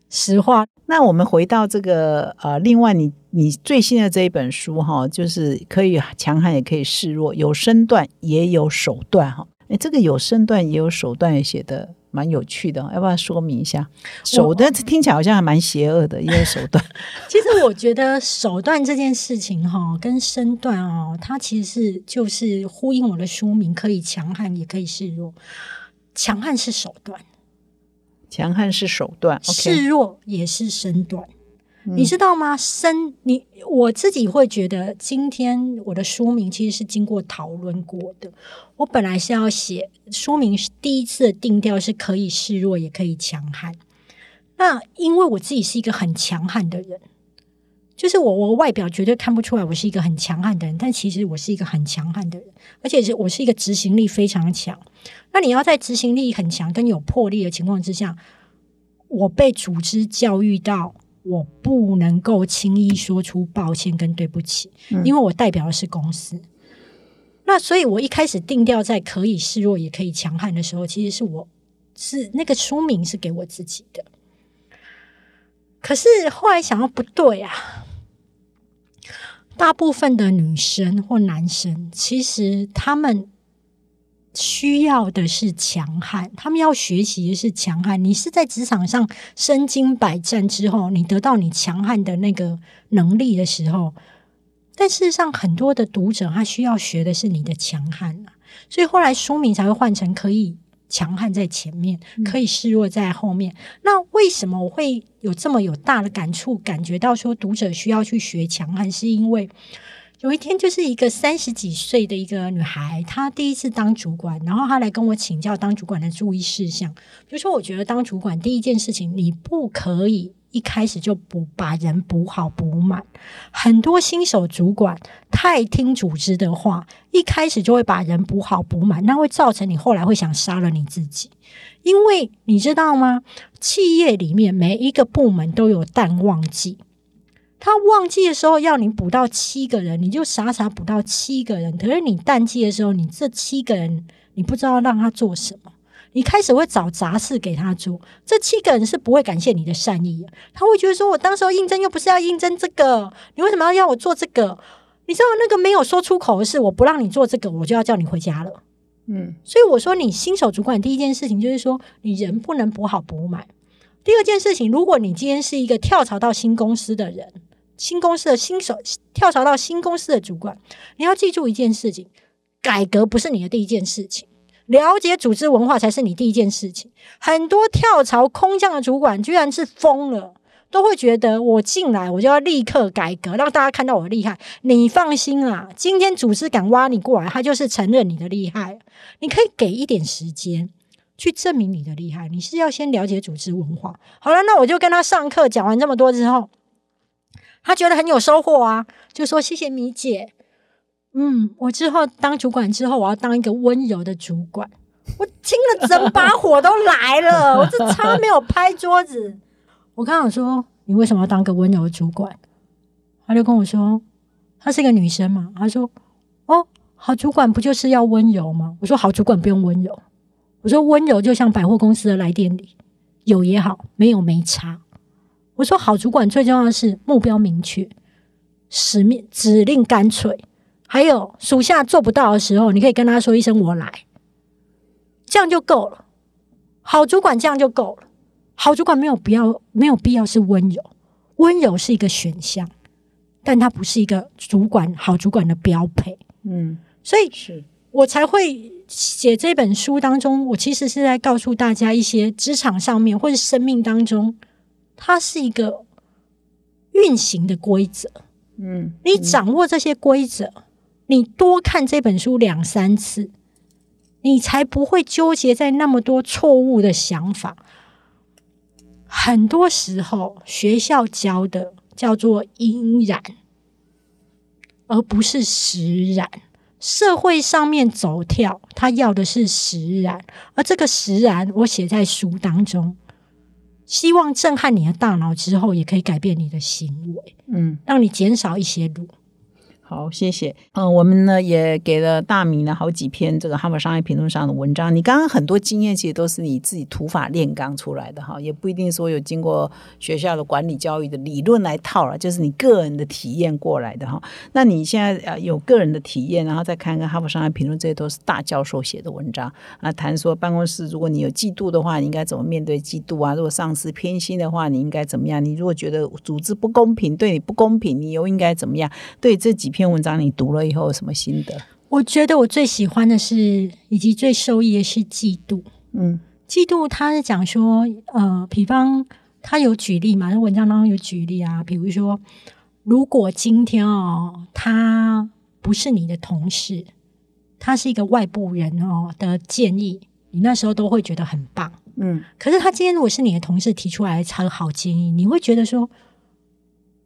实话，那我们回到这个呃，另外你你最新的这一本书哈，就是可以强悍也可以示弱，有身段也有手段哈。哎，这个有身段也有手段也写的蛮有趣的，要不要说明一下？手段听起来好像还蛮邪恶的，也有手段。其实我觉得手段这件事情哈，跟身段哦，它其实是就是呼应我的书名，可以强悍也可以示弱。强悍是手段，强悍是手段示弱也是身段。嗯你知道吗？身你我自己会觉得，今天我的书名其实是经过讨论过的。我本来是要写书名，是第一次的定调是可以示弱，也可以强悍。那因为我自己是一个很强悍的人，就是我我外表绝对看不出来我是一个很强悍的人，但其实我是一个很强悍的人，而且是我是一个执行力非常强。那你要在执行力很强跟有魄力的情况之下，我被组织教育到。我不能够轻易说出抱歉跟对不起，因为我代表的是公司。那所以，我一开始定调在可以示弱也可以强悍的时候，其实是我是那个书名是给我自己的。可是后来想要不对啊，大部分的女生或男生，其实他们需要的是强悍，他们要学习的是强悍。你是在职场上身经百战之后，你得到你强悍的那个能力的时候，但事实上，很多的读者他需要学的是你的强悍啊，所以后来书名才会换成可以强悍在前面，可以示弱在后面。那为什么我会有这么有大的感触，感觉到说读者需要去学强悍，是因为。有一天，就是一个三十几岁的一个女孩，她第一次当主管，然后她来跟我请教当主管的注意事项。比如说，我觉得当主管第一件事情，你不可以一开始就补把人补好补满。很多新手主管太听组织的话，一开始就会把人补好补满，那会造成你后来会想杀了你自己。因为你知道吗？企业里面每一个部门都有淡旺季。他旺季的时候要你补到七个人，你就傻傻补到七个人。可是你淡季的时候，你这七个人你不知道让他做什么，你开始会找杂事给他做。这七个人是不会感谢你的善意，他会觉得说：“我当时候应征又不是要应征这个，你为什么要要我做这个？你知道那个没有说出口的事，我不让你做这个，我就要叫你回家了。”嗯，所以我说，你新手主管第一件事情就是说，你人不能补好补满。第二件事情，如果你今天是一个跳槽到新公司的人。新公司的新手跳槽到新公司的主管，你要记住一件事情：改革不是你的第一件事情，了解组织文化才是你第一件事情。很多跳槽空降的主管居然是疯了，都会觉得我进来我就要立刻改革，让大家看到我的厉害。你放心啦，今天组织敢挖你过来，他就是承认你的厉害。你可以给一点时间去证明你的厉害，你是要先了解组织文化。好了，那我就跟他上课讲完这么多之后。他觉得很有收获啊，就说谢谢米姐。嗯，我之后当主管之后，我要当一个温柔的主管。我听了整把 火都来了，我这差没有拍桌子。我刚想说，你为什么要当个温柔的主管？他就跟我说，她是一个女生嘛。他说，哦，好主管不就是要温柔吗？我说，好主管不用温柔。我说，温柔就像百货公司的来电里，有也好，没有没差。我说好，主管最重要的是目标明确，使命指令干脆，还有属下做不到的时候，你可以跟他说一声“我来”，这样就够了。好主管这样就够了。好主管没有必要，没有必要是温柔，温柔是一个选项，但它不是一个主管好主管的标配。嗯，所以是我才会写这本书当中，我其实是在告诉大家一些职场上面或者生命当中。它是一个运行的规则，嗯，你掌握这些规则，你多看这本书两三次，你才不会纠结在那么多错误的想法。很多时候，学校教的叫做因然，而不是实然。社会上面走跳，他要的是实然，而这个实然我写在书当中，希望震撼你的大脑之后，也可以改变你的行为，嗯，让你减少一些路。好，谢谢。嗯，我们呢也给了大米呢好几篇这个《哈佛商业评论》上的文章。你刚刚很多经验其实都是你自己土法炼钢出来的哈，也不一定说有经过学校的管理教育的理论来套了，就是你个人的体验过来的哈。那你现在呃有个人的体验，然后再看看《哈佛商业评论》，这些都是大教授写的文章啊，谈说办公室如果你有嫉妒的话，你应该怎么面对嫉妒啊？如果上司偏心的话，你应该怎么样？你如果觉得组织不公平，对你不公平，你又应该怎么样？对这几篇。篇文章你读了以后有什么心得？我觉得我最喜欢的是，以及最受益的是嫉妒。嗯，嫉妒他是讲说，呃，比方他有举例嘛，那文章当中有举例啊，比如说，如果今天哦，他不是你的同事，他是一个外部人哦的建议，你那时候都会觉得很棒。嗯，可是他今天如果是你的同事提出来超好建议，你会觉得说。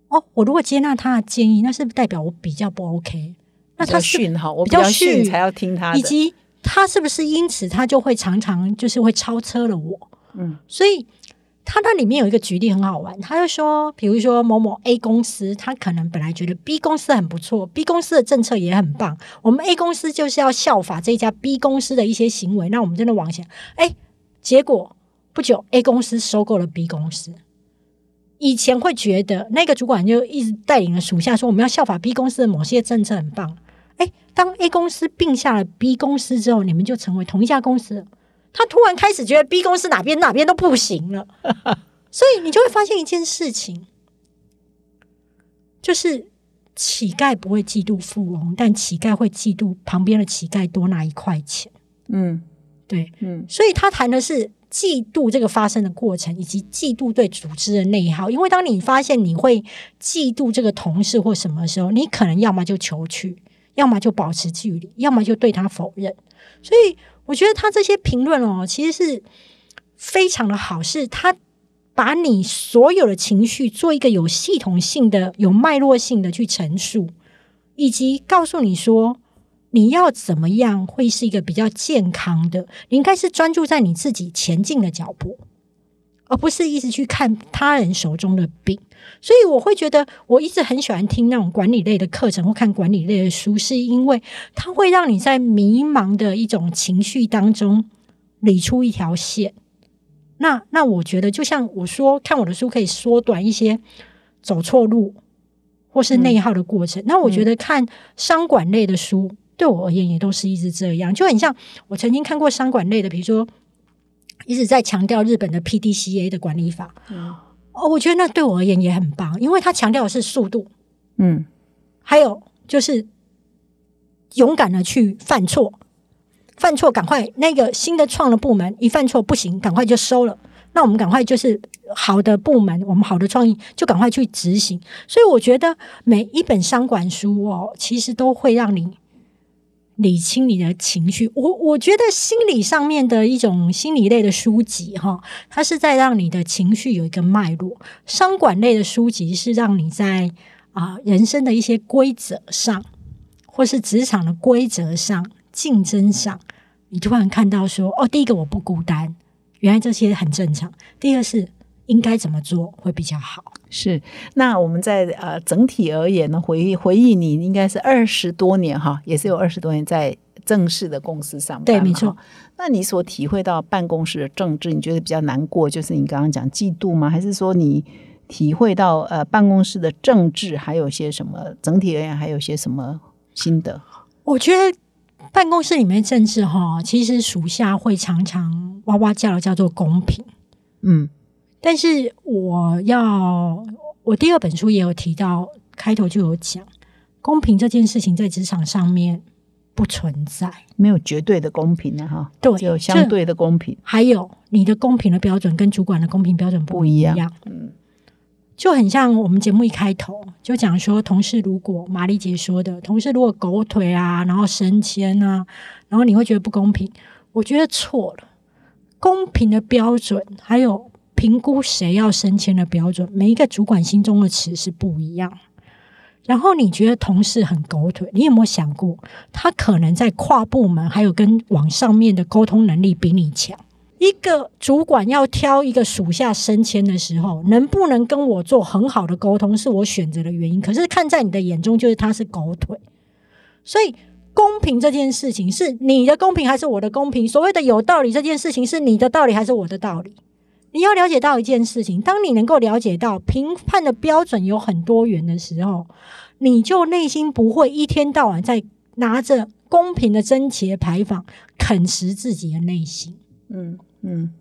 哦，我如果接纳他的建议，那是不是代表我比较不 OK？那他训哈，我比较训才要听他的，以及他是不是因此他就会常常就是会超车了我？嗯，所以他那里面有一个举例很好玩，他就说，比如说某某 A 公司，他可能本来觉得 B 公司很不错，B 公司的政策也很棒，我们 A 公司就是要效法这家 B 公司的一些行为，那我们真的往前，哎，结果不久 A 公司收购了 B 公司。以前会觉得那个主管就一直带领了属下说我们要效法 B 公司的某些政策很棒，哎，当 A 公司并下了 B 公司之后，你们就成为同一家公司。他突然开始觉得 B 公司哪边哪边都不行了，所以你就会发现一件事情，就是乞丐不会嫉妒富翁，但乞丐会嫉妒旁边的乞丐多拿一块钱。嗯，对，嗯，所以他谈的是。嫉妒这个发生的过程，以及嫉妒对组织的内耗。因为当你发现你会嫉妒这个同事或什么时候，你可能要么就求去，要么就保持距离，要么就对他否认。所以我觉得他这些评论哦，其实是非常的好，是他把你所有的情绪做一个有系统性的、有脉络性的去陈述，以及告诉你说。你要怎么样会是一个比较健康的？你应该是专注在你自己前进的脚步，而不是一直去看他人手中的饼。所以我会觉得，我一直很喜欢听那种管理类的课程或看管理类的书，是因为它会让你在迷茫的一种情绪当中理出一条线。那那我觉得，就像我说，看我的书可以缩短一些走错路或是内耗的过程。那我觉得看商管类的书。对我而言，也都是一直这样，就很像我曾经看过商管类的，比如说一直在强调日本的 PDCA 的管理法。哦，我觉得那对我而言也很棒，因为他强调的是速度，嗯，还有就是勇敢的去犯错，犯错赶快那个新的创的部门一犯错不行，赶快就收了。那我们赶快就是好的部门，我们好的创意就赶快去执行。所以我觉得每一本商管书哦，其实都会让你。理清你的情绪，我我觉得心理上面的一种心理类的书籍，哈，它是在让你的情绪有一个脉络；商管类的书籍是让你在啊人生的一些规则上，或是职场的规则上、竞争上，你突然看到说，哦，第一个我不孤单，原来这些很正常；第二是应该怎么做会比较好。是，那我们在呃整体而言呢，回忆回忆你应该是二十多年哈，也是有二十多年在正式的公司上班，对，没错。那你所体会到办公室的政治，你觉得比较难过，就是你刚刚讲嫉妒吗？还是说你体会到呃办公室的政治还有些什么？整体而言还有些什么心得？我觉得办公室里面政治哈，其实属下会常常哇哇叫的，叫做公平，嗯。但是我要，我第二本书也有提到，开头就有讲，公平这件事情在职场上面不存在，没有绝对的公平的哈，对，有相对的公平。还有你的公平的标准跟主管的公平标准不一样，嗯，就很像我们节目一开头就讲说，同事如果玛丽姐说的，同事如果狗腿啊，然后升迁啊，然后你会觉得不公平，我觉得错了，公平的标准还有。评估谁要升迁的标准，每一个主管心中的词是不一样。然后你觉得同事很狗腿，你有没有想过，他可能在跨部门还有跟往上面的沟通能力比你强？一个主管要挑一个属下升迁的时候，能不能跟我做很好的沟通，是我选择的原因。可是看在你的眼中，就是他是狗腿。所以公平这件事情，是你的公平还是我的公平？所谓的有道理这件事情，是你的道理还是我的道理？你要了解到一件事情，当你能够了解到评判的标准有很多元的时候，你就内心不会一天到晚在拿着公平的贞洁牌坊啃食自己的内心。嗯嗯。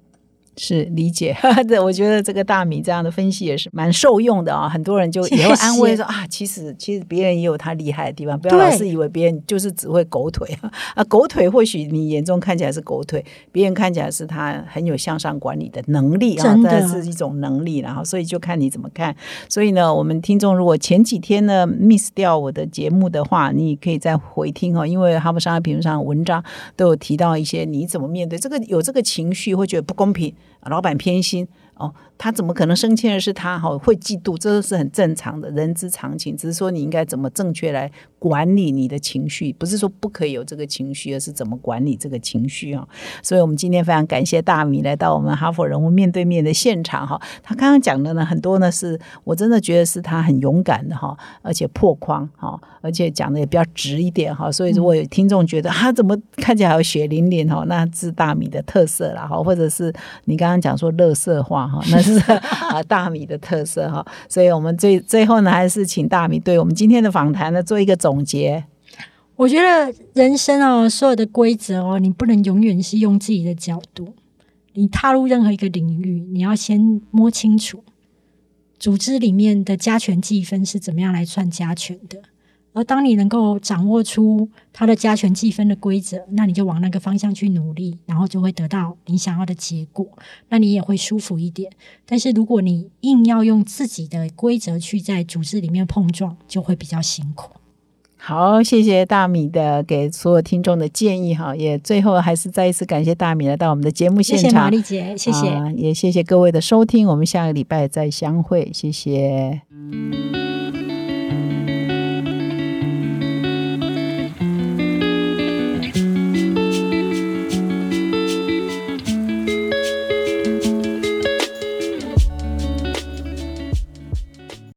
是理解，对，我觉得这个大米这样的分析也是蛮受用的啊。很多人就也会安慰说啊，其实其实别人也有他厉害的地方，不要老是以为别人就是只会狗腿 啊。狗腿或许你眼中看起来是狗腿，别人看起来是他很有向上管理的能力啊，这是一种能力，然后所以就看你怎么看。所以呢，我们听众如果前几天呢 miss 掉我的节目的话，你可以再回听哦，因为哈佛商业评论上文章都有提到一些你怎么面对这个有这个情绪，会觉得不公平。老板偏心哦。他怎么可能升迁的是他哈？会嫉妒，这是很正常的，人之常情。只是说你应该怎么正确来管理你的情绪，不是说不可以有这个情绪，而是怎么管理这个情绪啊？所以我们今天非常感谢大米来到我们哈佛人物面对面的现场哈。他刚刚讲的呢，很多呢是我真的觉得是他很勇敢的哈，而且破框哈，而且讲的也比较直一点哈。所以如果有听众觉得他怎么看起来有血淋淋哈，那是大米的特色了哈，或者是你刚刚讲说乐色化哈，那。是 啊，大米的特色哈，所以我们最最后呢，还是请大米对我们今天的访谈呢做一个总结。我觉得人生哦，所有的规则哦，你不能永远是用自己的角度。你踏入任何一个领域，你要先摸清楚组织里面的加权计分是怎么样来算加权的。而当你能够掌握出它的加权计分的规则，那你就往那个方向去努力，然后就会得到你想要的结果，那你也会舒服一点。但是如果你硬要用自己的规则去在组织里面碰撞，就会比较辛苦。好，谢谢大米的给所有听众的建议哈，也最后还是再一次感谢大米来到我们的节目现场，谢谢玛丽姐，谢谢，也谢谢各位的收听，我们下个礼拜再相会，谢谢。